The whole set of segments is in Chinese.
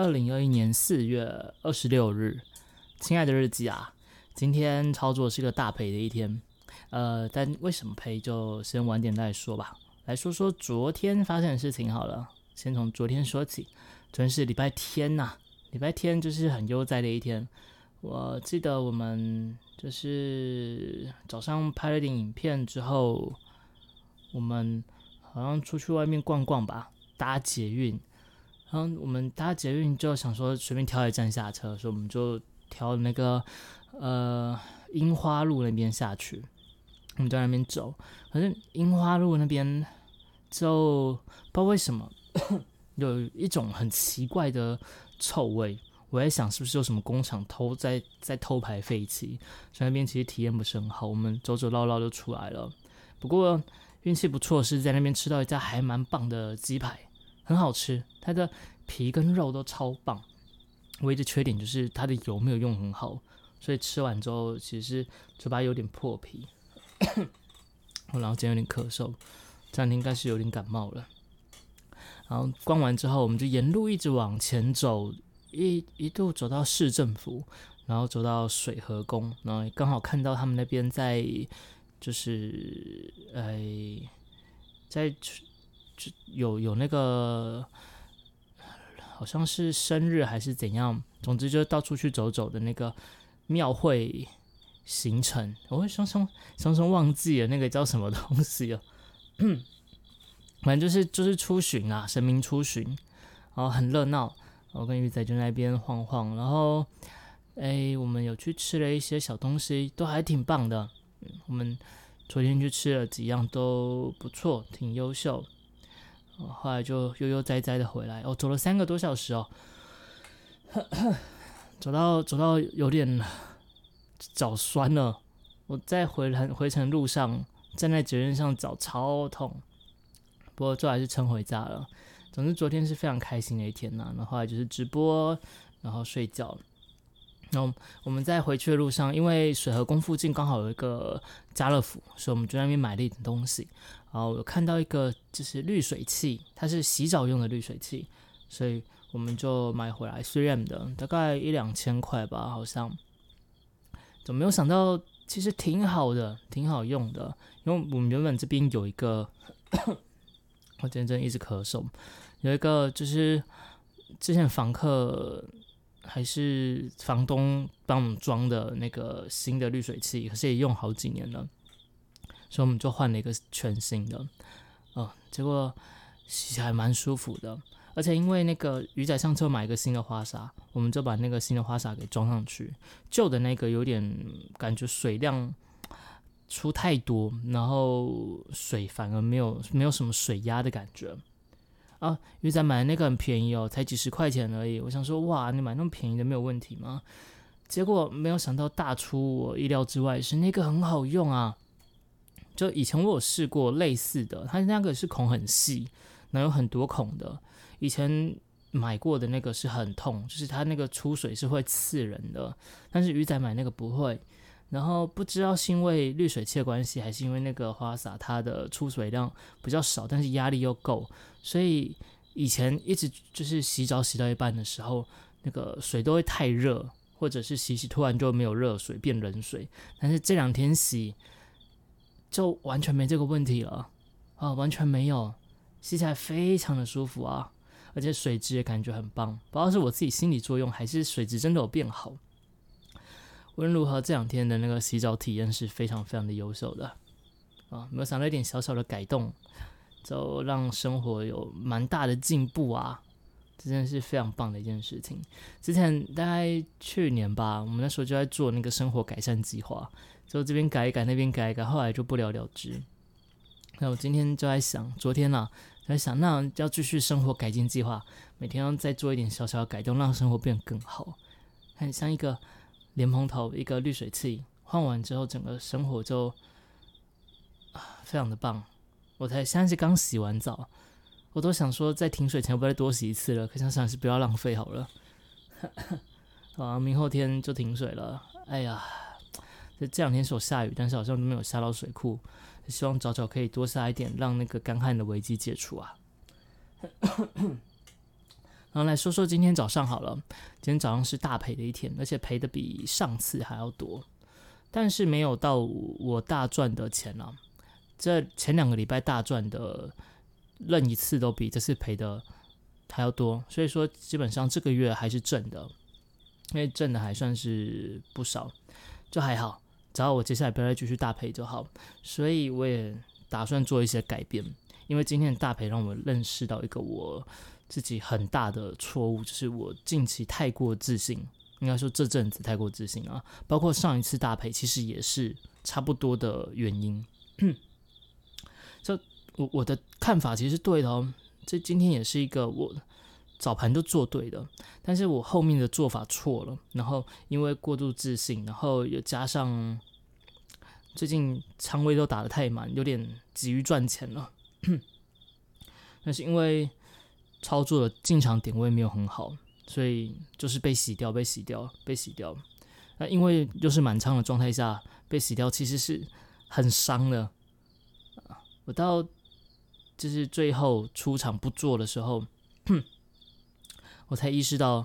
二零二一年四月二十六日，亲爱的日记啊，今天操作是个大赔的一天，呃，但为什么赔就先晚点再说吧。来说说昨天发生的事情好了，先从昨天说起。昨天是礼拜天呐，礼拜天就是很悠哉的一天。我记得我们就是早上拍了点影片之后，我们好像出去外面逛逛吧，搭捷运。然后我们搭捷运就想说随便挑一站下车，所以我们就挑那个呃樱花路那边下去。我们在那边走，反正樱花路那边就不知道为什么有一种很奇怪的臭味。我在想是不是有什么工厂偷在在偷排废气，所以那边其实体验不是很好。我们走走绕绕就出来了。不过运气不错，是在那边吃到一家还蛮棒的鸡排。很好吃，它的皮跟肉都超棒。唯一的缺点就是它的油没有用很好，所以吃完之后其实嘴巴有点破皮。然后今天有点咳嗽，这两天应该是有点感冒了。然后逛完之后，我们就沿路一直往前走，一一度走到市政府，然后走到水河宫，然后刚好看到他们那边在就是呃在。有有那个好像是生日还是怎样，总之就是到处去走走的那个庙会行程，我会双双双双忘记了那个叫什么东西了。反正就是就是出巡啊，神明出巡，然后很热闹。我跟鱼仔就在那边晃晃，然后哎，我们有去吃了一些小东西，都还挺棒的。我们昨天去吃了几样都不错，挺优秀。后来就悠悠哉哉的回来，哦，走了三个多小时哦，走到走到有点脚酸了。我在回程回程路上站在捷运上脚超痛，不过最后还是撑回家了。总之昨天是非常开心的一天呐。然后来就是直播，然后睡觉。然后我们在回去的路上，因为水河宫附近刚好有一个家乐福，所以我们就在那边买了一点东西。然后有看到一个就是滤水器，它是洗澡用的滤水器，所以我们就买回来，3 M 的，大概一两千块吧，好像。怎么没有想到，其实挺好的，挺好用的。因为我们原本这边有一个，我今天真一直咳嗽，有一个就是之前房客还是房东帮我们装的那个新的滤水器，可是也用好几年了。所以我们就换了一个全新的，哦，结果洗起来蛮舒服的，而且因为那个鱼仔上车买一个新的花洒，我们就把那个新的花洒给装上去，旧的那个有点感觉水量出太多，然后水反而没有没有什么水压的感觉。啊，鱼仔买的那个很便宜哦，才几十块钱而已。我想说，哇，你买那么便宜的没有问题吗？结果没有想到大出我意料之外，是那个很好用啊。就以前我有试过类似的，它那个是孔很细，然后有很多孔的。以前买过的那个是很痛，就是它那个出水是会刺人的。但是鱼仔买那个不会。然后不知道是因为滤水器的关系，还是因为那个花洒它的出水量比较少，但是压力又够，所以以前一直就是洗澡洗到一半的时候，那个水都会太热，或者是洗洗突然就没有热水变冷水。但是这两天洗。就完全没这个问题了啊，完全没有，洗起来非常的舒服啊，而且水质也感觉很棒，不知道是我自己心理作用，还是水质真的有变好。无论如何，这两天的那个洗澡体验是非常非常的优秀的啊，没有想到一点小小的改动，就让生活有蛮大的进步啊，这真的是非常棒的一件事情。之前大概去年吧，我们那时候就在做那个生活改善计划。就这边改一改，那边改一改，后来就不了了之。那我今天就在想，昨天呢在想，那要继续生活改进计划，每天要再做一点小小的改动，让生活变得更好。很像一个莲蓬头，一个滤水器，换完之后，整个生活就啊非常的棒。我才现在是刚洗完澡，我都想说在停水前不再多洗一次了，可想想是不要浪费好了。啊，明后天就停水了，哎呀。这这两天是有下雨，但是好像都没有下到水库。希望早早可以多下一点，让那个干旱的危机解除啊。然后来说说今天早上好了，今天早上是大赔的一天，而且赔的比上次还要多，但是没有到我大赚的钱啊。这前两个礼拜大赚的，任一次都比这次赔的还要多，所以说基本上这个月还是挣的，因为挣的还算是不少，就还好，只要我接下来不要再继续大赔就好。所以我也打算做一些改变，因为今天的大赔让我认识到一个我。自己很大的错误就是我近期太过自信，应该说这阵子太过自信啊，包括上一次大赔其实也是差不多的原因。这我我的看法其实对的哦，这今天也是一个我早盘就做对的，但是我后面的做法错了，然后因为过度自信，然后又加上最近仓位都打得太满，有点急于赚钱了，那是因为。操作的进场点位没有很好，所以就是被洗掉，被洗掉，被洗掉。那因为又是满仓的状态下被洗掉，其实是很伤的。我到就是最后出场不做的时候，我才意识到，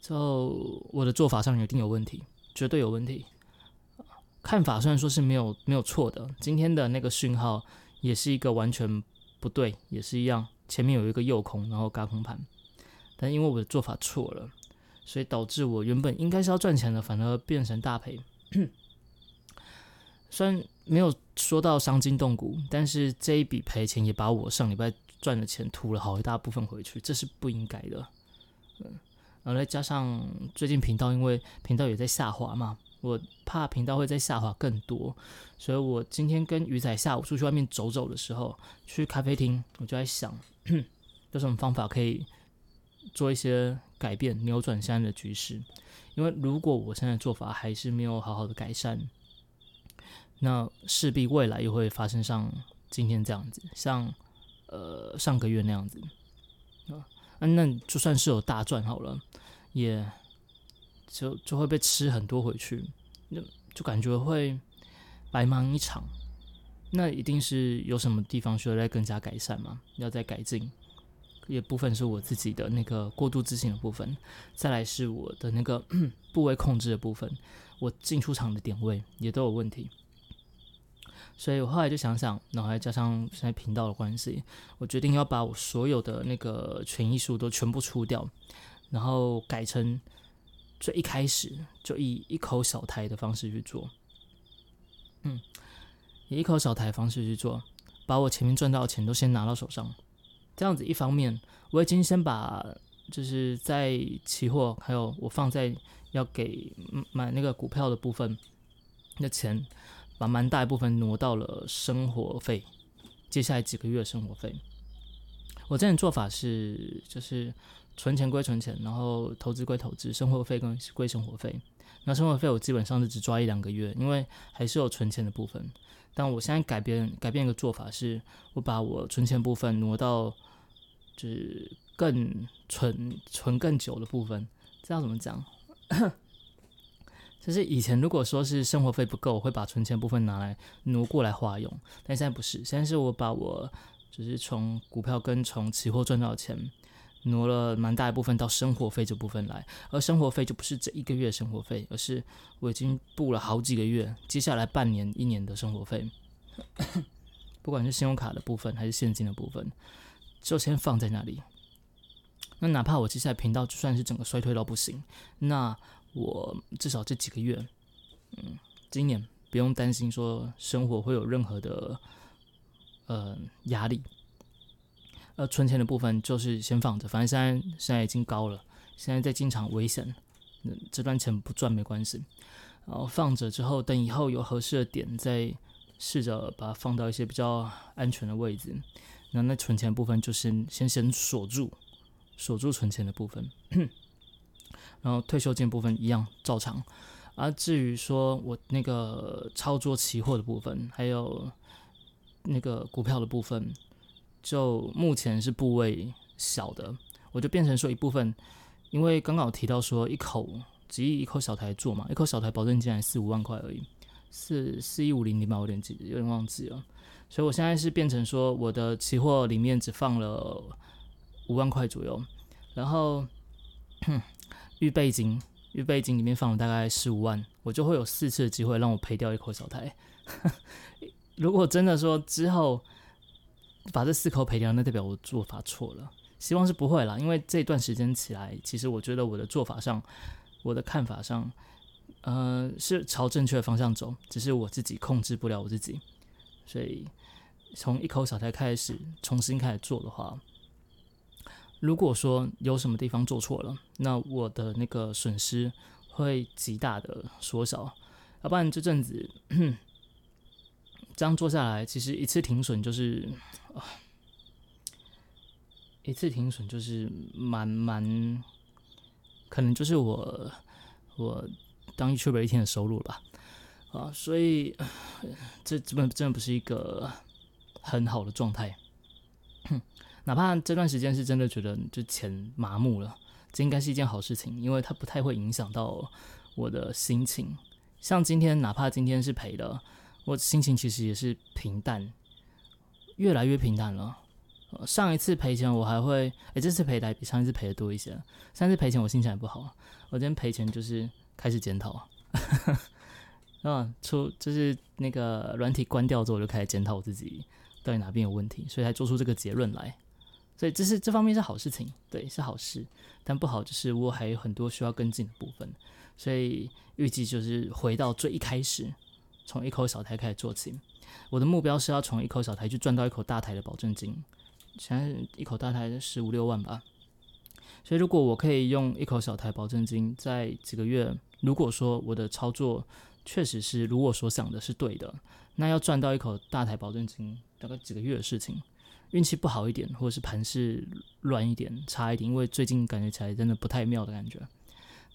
就我的做法上一定有问题，绝对有问题。看法虽然说是没有没有错的，今天的那个讯号也是一个完全不对，也是一样。前面有一个右空，然后嘎空盘，但因为我的做法错了，所以导致我原本应该是要赚钱的，反而变成大赔。虽然没有说到伤筋动骨，但是这一笔赔钱也把我上礼拜赚的钱吐了好一大部分回去，这是不应该的。然后再加上最近频道因为频道也在下滑嘛。我怕频道会再下滑更多，所以我今天跟鱼仔下午出去外面走走的时候，去咖啡厅，我就在想，有什么方法可以做一些改变，扭转现在的局势。因为如果我现在做法还是没有好好的改善，那势必未来又会发生像今天这样子，像呃上个月那样子，那就算是有大赚好了，也。就就会被吃很多回去，就就感觉会白忙一场。那一定是有什么地方需要再更加改善嘛？要再改进。也部分是我自己的那个过度自信的部分，再来是我的那个 部位控制的部分，我进出场的点位也都有问题。所以我后来就想想，然后再加上现在频道的关系，我决定要把我所有的那个权益数都全部出掉，然后改成。最一开始就以一口小台的方式去做，嗯，以一口小台方式去做，把我前面赚到的钱都先拿到手上。这样子，一方面我已经先把就是在期货还有我放在要给买那个股票的部分的钱，把蛮大一部分挪到了生活费，接下来几个月生活费。我这种做法是就是。存钱归存钱，然后投资归投资，生活费跟归生活费。那生活费我基本上是只抓一两个月，因为还是有存钱的部分。但我现在改变改变一个做法，是我把我存钱部分挪到就是更存存更久的部分。这要怎么讲？就是以前如果说是生活费不够，我会把存钱部分拿来挪过来花用。但现在不是，现在是我把我就是从股票跟从期货赚到的钱。挪了蛮大一部分到生活费这部分来，而生活费就不是这一个月生活费，而是我已经布了好几个月，接下来半年、一年的生活费，不管是信用卡的部分还是现金的部分，就先放在那里。那哪怕我接下来频道就算是整个衰退到不行，那我至少这几个月，嗯，今年不用担心说生活会有任何的呃压力。呃，存钱的部分就是先放着，反正现在现在已经高了，现在在进场危险，这段钱不赚没关系，然后放着之后，等以后有合适的点再试着把它放到一些比较安全的位置。那那存钱部分就先先先锁住，锁住存钱的部分，然后退休金部分一样照常。而至于说我那个操作期货的部分，还有那个股票的部分。就目前是部位小的，我就变成说一部分，因为刚刚提到说一口只一口小台做嘛，一口小台保证金才四五万块而已，四四一五零零吧，我有点记有点忘记了，所以我现在是变成说我的期货里面只放了五万块左右，然后哼预备金，预备金里面放了大概十五万，我就会有四次的机会让我赔掉一口小台。如果真的说之后把这四口赔掉，那代表我做法错了。希望是不会啦，因为这段时间起来，其实我觉得我的做法上，我的看法上，呃，是朝正确的方向走，只是我自己控制不了我自己。所以从一口小台开始重新开始做的话，如果说有什么地方做错了，那我的那个损失会极大的缩小。要不然这阵子这样做下来，其实一次停损就是啊。一次停损就是蛮蛮，可能就是我我当 YouTube 一天的收入了吧，啊，所以这基本真的不是一个很好的状态。哪怕这段时间是真的觉得就钱麻木了，这应该是一件好事情，因为它不太会影响到我的心情。像今天，哪怕今天是赔了，我心情其实也是平淡，越来越平淡了。上一次赔钱我还会，哎，这次赔的还比上一次赔的多一些。上次赔钱我心情还不好，我今天赔钱就是开始检讨，啊，出就是那个软体关掉之后，我就开始检讨我自己到底哪边有问题，所以才做出这个结论来。所以这是这方面是好事情，对，是好事。但不好就是我还有很多需要跟进的部分，所以预计就是回到最一开始，从一口小台开始做起。我的目标是要从一口小台去赚到一口大台的保证金。现在一口大台十五六万吧，所以如果我可以用一口小台保证金，在几个月，如果说我的操作确实是如我所想的是对的，那要赚到一口大台保证金，大概几个月的事情。运气不好一点，或者是盘势乱一点、差一点，因为最近感觉起来真的不太妙的感觉，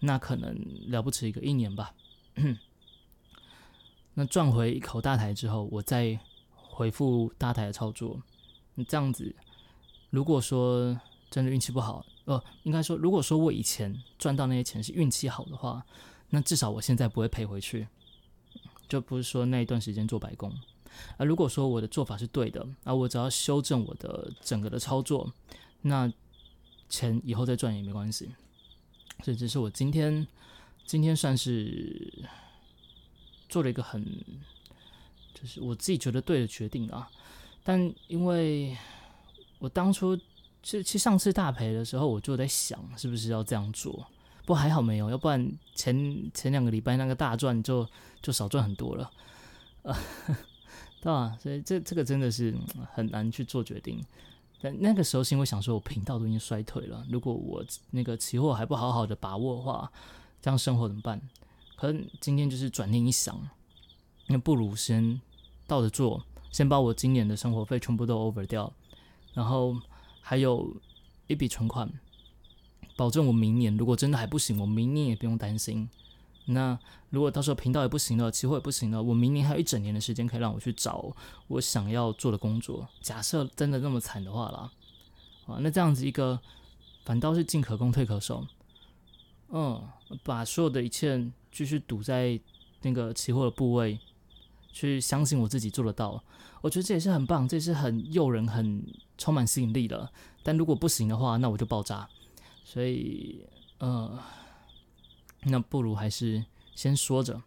那可能了不起一个一年吧。那赚回一口大台之后，我再回复大台的操作，你这样子。如果说真的运气不好，呃，应该说，如果说我以前赚到那些钱是运气好的话，那至少我现在不会赔回去，就不是说那一段时间做白工。啊如果说我的做法是对的，而我只要修正我的整个的操作，那钱以后再赚也没关系。所以这是我今天今天算是做了一个很，就是我自己觉得对的决定啊，但因为。我当初去去上次大赔的时候，我就在想是不是要这样做，不过还好没有，要不然前前两个礼拜那个大赚就就少赚很多了，啊，对吧？所以这这个真的是很难去做决定。但那个时候是因为想说，我频道都已经衰退了，如果我那个期货还不好好的把握的话，这样生活怎么办？可能今天就是转念一想，那不如先倒着做，先把我今年的生活费全部都 over 掉。然后还有一笔存款，保证我明年如果真的还不行，我明年也不用担心。那如果到时候频道也不行了，期货也不行了，我明年还有一整年的时间可以让我去找我想要做的工作。假设真的那么惨的话啦，啊，那这样子一个反倒是进可攻退可守，嗯，把所有的一切继续赌在那个期货的部位，去相信我自己做得到。我觉得这也是很棒，这也是很诱人、很充满吸引力的。但如果不行的话，那我就爆炸。所以，呃，那不如还是先说着，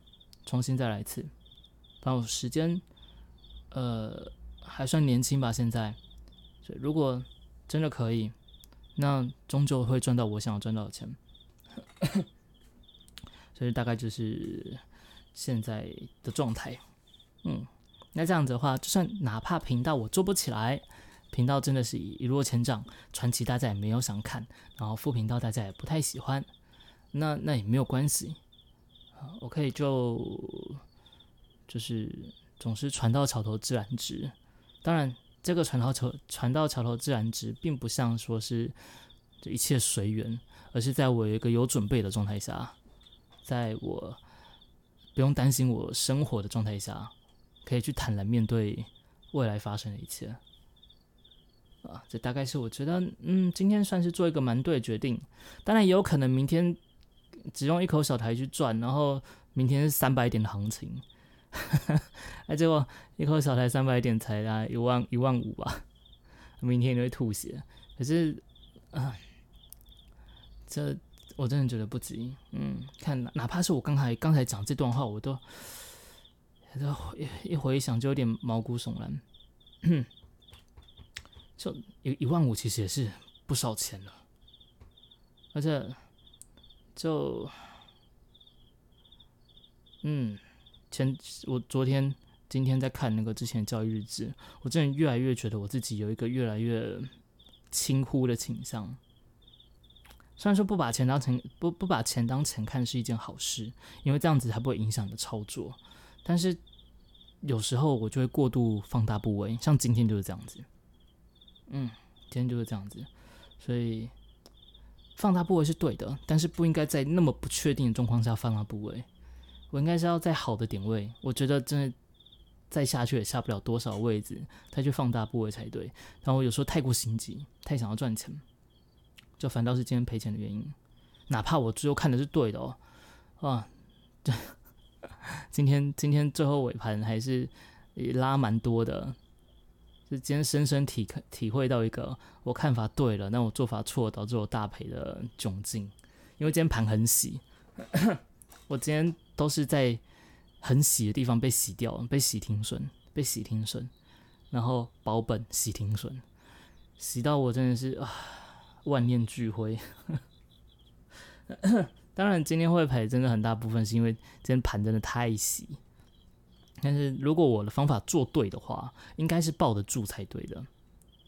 重新再来一次。反正时间，呃，还算年轻吧，现在。所以，如果真的可以，那终究会赚到我想要赚到的钱。所以，大概就是现在的状态。嗯。那这样子的话，就算哪怕频道我做不起来，频道真的是一落千丈，传奇大家也没有想看，然后副频道大家也不太喜欢，那那也没有关系，我可以就就是总是船到桥头自然直。当然，这个船到桥船到桥头自然直，并不像说是这一切随缘，而是在我一个有准备的状态下，在我不用担心我生活的状态下。可以去坦然面对未来发生的一切，啊，这大概是我觉得，嗯，今天算是做一个蛮对的决定。当然也有可能明天只用一口小台去赚，然后明天是三百点的行情，哎，结果一口小台三百点才啊一万一万五吧，明天你会吐血。可是，啊，这我真的觉得不急。嗯，看哪怕是我刚才刚才讲这段话，我都都一一回想就有点毛骨悚然。就一一万五其实也是不少钱了，而且就嗯，前我昨天。今天在看那个之前的教育日志，我真的越来越觉得我自己有一个越来越轻忽的倾向。虽然说不把钱当成不不把钱当钱看是一件好事，因为这样子才不会影响你的操作。但是有时候我就会过度放大部位，像今天就是这样子。嗯，今天就是这样子，所以放大部位是对的，但是不应该在那么不确定的状况下放大部位。我应该是要在好的点位，我觉得真的。再下去也下不了多少位置，再去放大部位才对。然后有时候太过心急，太想要赚钱，就反倒是今天赔钱的原因。哪怕我最后看的是对的哦，啊，这 今天今天最后尾盘还是拉蛮多的，就今天深深体体会到一个我看法对了，但我做法错，导致我大赔的窘境。因为今天盘很洗，我今天都是在。很洗的地方被洗掉，被洗停损，被洗停损，然后保本洗停损，洗到我真的是啊万念俱灰。当然今天会赔，真的很大部分是因为今天盘真的太洗。但是如果我的方法做对的话，应该是抱得住才对的。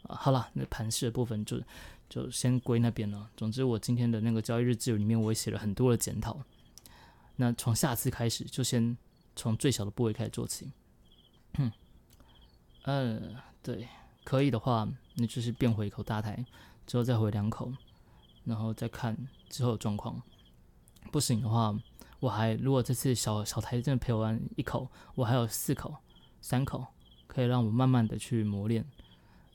啊，好了，那盘势的部分就就先归那边了。总之，我今天的那个交易日志里面，我也写了很多的检讨。那从下次开始，就先。从最小的部位开始做起，嗯，对，可以的话，那就是变回一口大台，之后再回两口，然后再看之后的状况。不行的话，我还如果这次小小台真的赔完一口，我还有四口、三口可以让我慢慢的去磨练。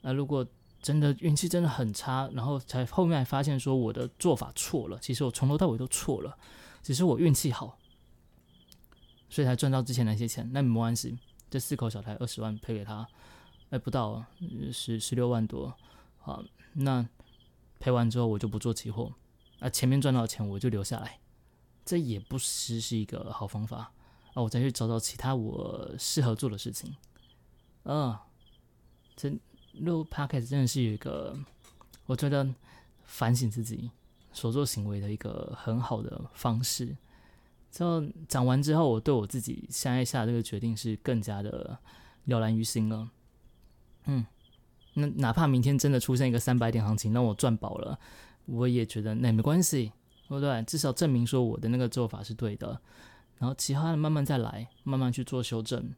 那如果真的运气真的很差，然后才后面发现说我的做法错了，其实我从头到尾都错了，只是我运气好。所以才赚到之前那些钱，那没关系。这四口小台二十万赔给他，哎，不到十十六万多，好，那赔完之后我就不做期货，啊，前面赚到的钱我就留下来，这也不失是一个好方法啊。我再去找找其他我适合做的事情，嗯，这录 p o c a s t 真的是一个，我觉得反省自己所做行为的一个很好的方式。之后讲完之后，我对我自己现在下这个决定是更加的了然于心了。嗯，那哪怕明天真的出现一个三百点行情，让我赚饱了，我也觉得那没关系，对不对？至少证明说我的那个做法是对的。然后其他的慢慢再来，慢慢去做修正。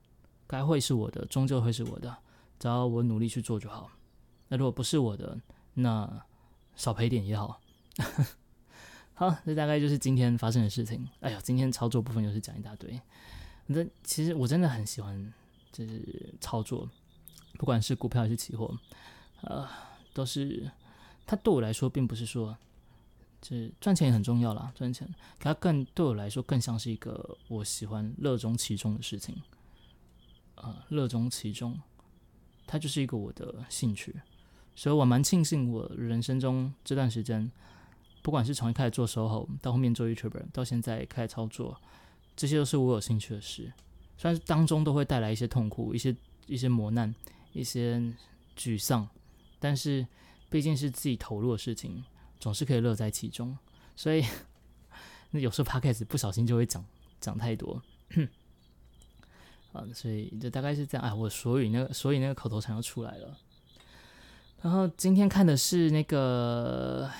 该会是我的，终究会是我的，只要我努力去做就好。那如果不是我的，那少赔点也好。好，这大概就是今天发生的事情。哎呀，今天操作部分又是讲一大堆。那其实我真的很喜欢，就是操作，不管是股票还是期货，呃，都是它对我来说，并不是说，就是赚钱也很重要啦，赚钱，可它更对我来说，更像是一个我喜欢、热衷其中的事情。啊，热衷其中，它就是一个我的兴趣，所以我蛮庆幸我人生中这段时间。不管是从一开始做 SOHO，到后面做 YouTuber，到现在开始操作，这些都是我有兴趣的事。虽然当中都会带来一些痛苦、一些一些磨难、一些沮丧，但是毕竟是自己投入的事情，总是可以乐在其中。所以，那有时候 Podcast 不小心就会讲讲太多。啊，所以就大概是这样。哎，我所以那个所以那个口头禅又出来了。然后今天看的是那个。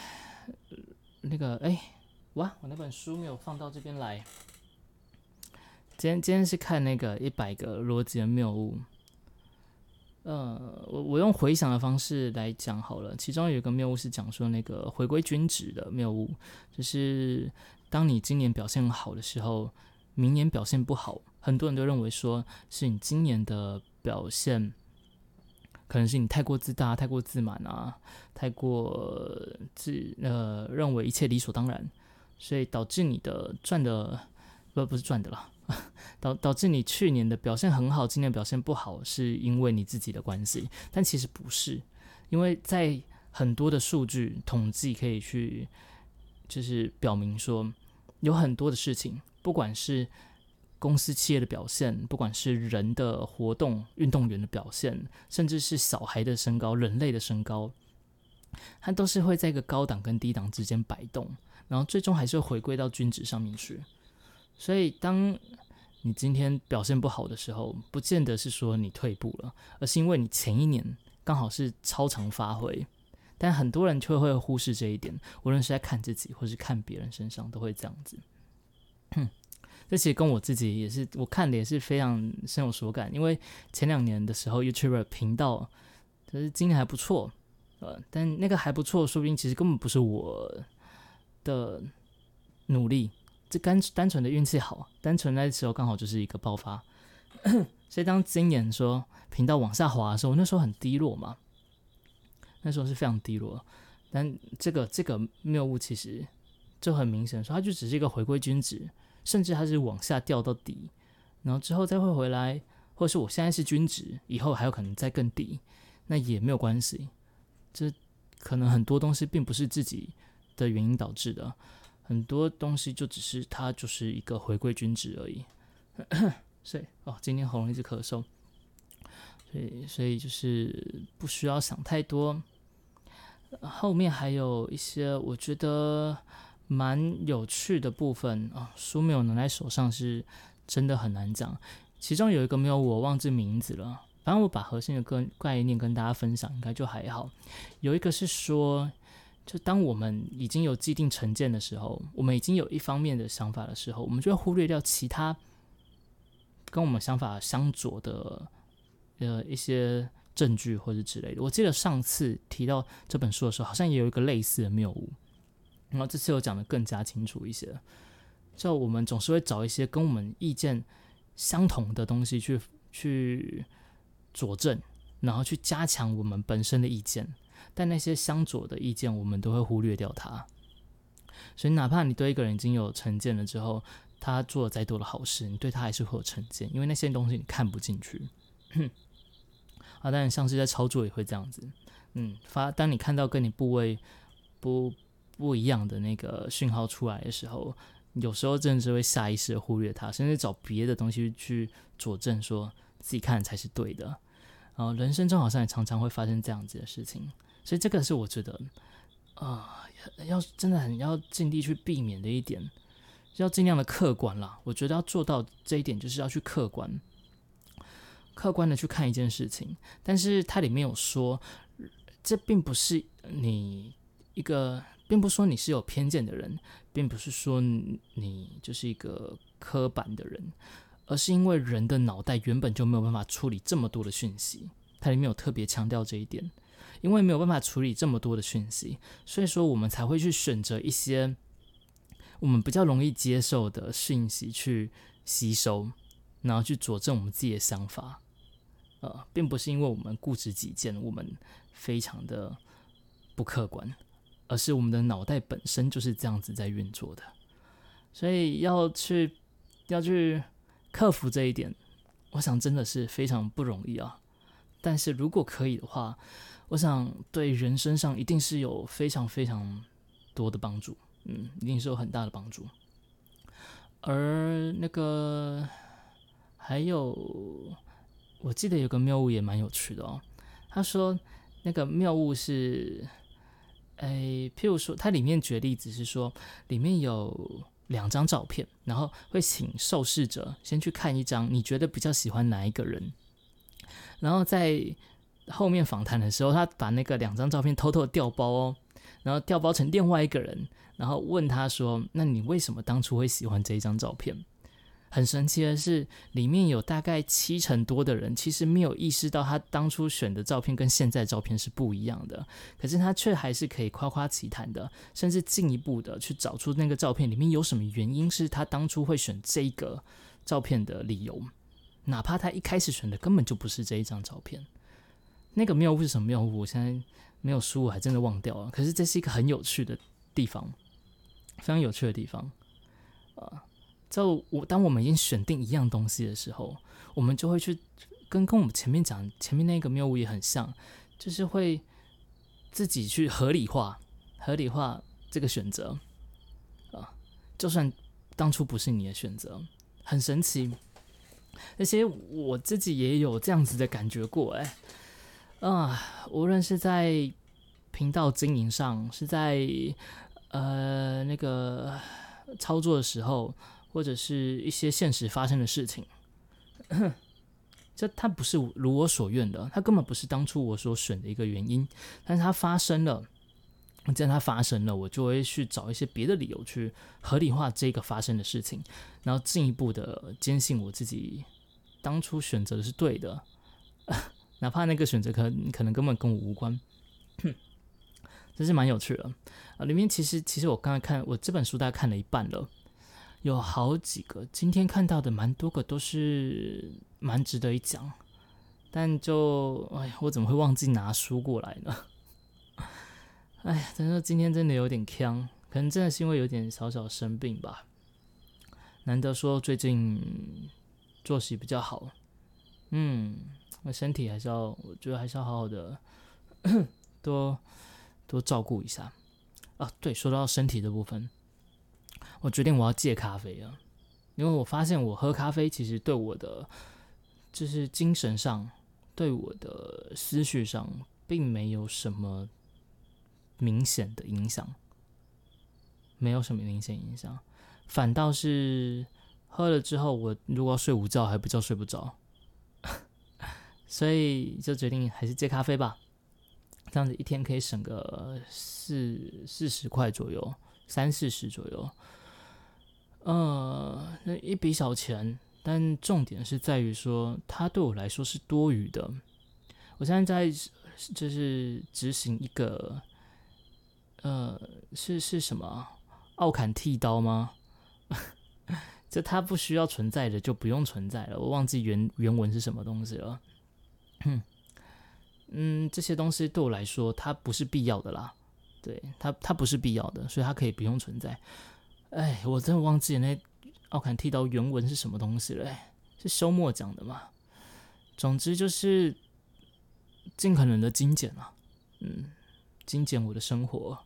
那个哎，哇！我那本书没有放到这边来。今天今天是看那个一百个逻辑的谬误。呃，我我用回想的方式来讲好了。其中有一个谬误是讲说那个回归均值的谬误，就是当你今年表现好的时候，明年表现不好，很多人都认为说是你今年的表现。可能是你太过自大、太过自满啊，太过自呃认为一切理所当然，所以导致你的赚的不不是赚的了，导导致你去年的表现很好，今年表现不好，是因为你自己的关系。但其实不是，因为在很多的数据统计可以去就是表明说，有很多的事情，不管是公司企业的表现，不管是人的活动、运动员的表现，甚至是小孩的身高、人类的身高，它都是会在一个高档跟低档之间摆动，然后最终还是会回归到均值上面去。所以，当你今天表现不好的时候，不见得是说你退步了，而是因为你前一年刚好是超常发挥。但很多人却会忽视这一点，无论是在看自己或是看别人身上，都会这样子。这其实跟我自己也是，我看的也是非常深有所感。因为前两年的时候，YouTube 频道可是经营还不错，呃，但那个还不错，说不定其实根本不是我的努力。这单单纯的运气好，单纯那时候刚好就是一个爆发。所以当今年说频道往下滑的时候，我那时候很低落嘛，那时候是非常低落。但这个这个谬误其实就很明显，说它就只是一个回归均值，甚至它是往下掉到底，然后之后再会回来，或者是我现在是均值，以后还有可能再更低，那也没有关系。这可能很多东西并不是自己的原因导致的。很多东西就只是它就是一个回归均值而已，所以哦，今天喉咙一直咳嗽，所以所以就是不需要想太多。后面还有一些我觉得蛮有趣的部分啊，书没有拿在手上是真的很难讲。其中有一个没有我忘记名字了，反正我把核心的个概念跟大家分享，应该就还好。有一个是说。就当我们已经有既定成见的时候，我们已经有一方面的想法的时候，我们就会忽略掉其他跟我们想法相左的呃一些证据或者之类的。我记得上次提到这本书的时候，好像也有一个类似的谬误，然后这次我讲的更加清楚一些。就我们总是会找一些跟我们意见相同的东西去去佐证，然后去加强我们本身的意见。但那些相左的意见，我们都会忽略掉它。所以，哪怕你对一个人已经有成见了之后，他做了再多的好事，你对他还是会有成见，因为那些东西你看不进去。啊，当然，像是在操作也会这样子。嗯，发当你看到跟你部位不不一样的那个讯号出来的时候，有时候真的是会下意识的忽略它，甚至找别的东西去佐证，说自己看才是对的。然后，人生中好像也常常会发生这样子的事情。所以这个是我觉得，啊，要真的很要尽力去避免的一点，要尽量的客观啦。我觉得要做到这一点，就是要去客观，客观的去看一件事情。但是它里面有说，这并不是你一个，并不说你是有偏见的人，并不是说你就是一个刻板的人，而是因为人的脑袋原本就没有办法处理这么多的讯息。它里面有特别强调这一点。因为没有办法处理这么多的讯息，所以说我们才会去选择一些我们比较容易接受的讯息去吸收，然后去佐证我们自己的想法。呃，并不是因为我们固执己见，我们非常的不客观，而是我们的脑袋本身就是这样子在运作的。所以要去要去克服这一点，我想真的是非常不容易啊。但是如果可以的话，我想对人身上一定是有非常非常多的帮助，嗯，一定是有很大的帮助。而那个还有，我记得有个谬误也蛮有趣的哦。他说那个谬误是，诶，譬如说，它里面举例子是说，里面有两张照片，然后会请受试者先去看一张，你觉得比较喜欢哪一个人，然后在。后面访谈的时候，他把那个两张照片偷偷调包哦，然后调包成另外一个人，然后问他说：“那你为什么当初会喜欢这一张照片？”很神奇的是，里面有大概七成多的人其实没有意识到他当初选的照片跟现在照片是不一样的，可是他却还是可以夸夸其谈的，甚至进一步的去找出那个照片里面有什么原因是他当初会选这个照片的理由，哪怕他一开始选的根本就不是这一张照片。那个谬误是什么谬误？我现在没有书，我还真的忘掉了。可是这是一个很有趣的地方，非常有趣的地方。啊，就我当我们已经选定一样东西的时候，我们就会去跟跟我们前面讲前面那个谬误也很像，就是会自己去合理化合理化这个选择啊，就算当初不是你的选择，很神奇。那些我自己也有这样子的感觉过，哎，啊，无论是在频道经营上，是在呃那个操作的时候，或者是一些现实发生的事情，这它不是如我所愿的，它根本不是当初我所选的一个原因，但是它发生了。既然它发生了，我就会去找一些别的理由去合理化这个发生的事情，然后进一步的坚信我自己当初选择的是对的，哪怕那个选择可能可能根本跟我无关，真是蛮有趣的啊！里面其实其实我刚才看我这本书大概看了一半了，有好几个今天看到的蛮多个都是蛮值得一讲，但就哎呀，我怎么会忘记拿书过来呢？哎呀，真的今天真的有点呛，可能真的是因为有点小小生病吧。难得说最近作息比较好，嗯，那身体还是要，我觉得还是要好好的 多多照顾一下。啊，对，说到身体的部分，我决定我要戒咖啡了，因为我发现我喝咖啡其实对我的就是精神上，对我的思绪上并没有什么。明显的影响，没有什么明显影响，反倒是喝了之后，我如果要睡午觉，还不叫睡不着，所以就决定还是戒咖啡吧。这样子一天可以省个四四十块左右，三四十左右。呃，那一笔小钱，但重点是在于说，它对我来说是多余的。我现在在就是执行一个。呃，是是什么？奥坎剃刀吗？这它不需要存在的就不用存在了。我忘记原原文是什么东西了。嗯，这些东西对我来说，它不是必要的啦。对它，它不是必要的，所以它可以不用存在。哎，我真的忘记那奥坎剃刀原文是什么东西了。是休谟讲的嘛？总之就是尽可能的精简啊。嗯，精简我的生活。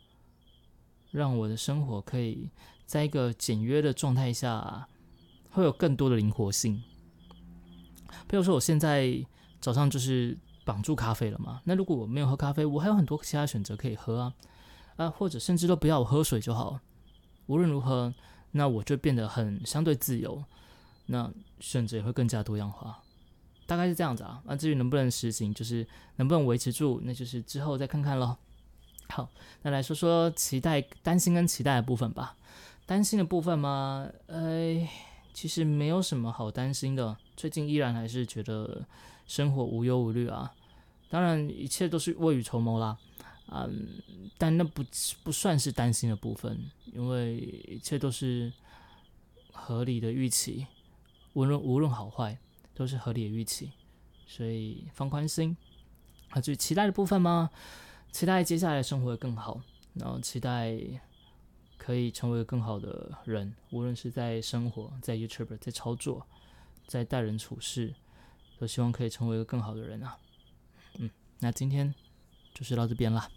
让我的生活可以在一个简约的状态下，会有更多的灵活性。比如说，我现在早上就是绑住咖啡了嘛，那如果我没有喝咖啡，我还有很多其他选择可以喝啊，啊，或者甚至都不要我喝水就好。无论如何，那我就变得很相对自由，那选择也会更加多样化。大概是这样子啊，那至于能不能实行，就是能不能维持住，那就是之后再看看咯。好，那来说说期待、担心跟期待的部分吧。担心的部分吗，呃，其实没有什么好担心的。最近依然还是觉得生活无忧无虑啊。当然，一切都是未雨绸缪啦。嗯，但那不不算是担心的部分，因为一切都是合理的预期，无论无论好坏，都是合理的预期，所以放宽心。啊，至于期待的部分吗？期待接下来的生活会更好，然后期待可以成为更好的人，无论是在生活、在 YouTube、在操作、在待人处事，都希望可以成为一个更好的人啊。嗯，那今天就是到这边了。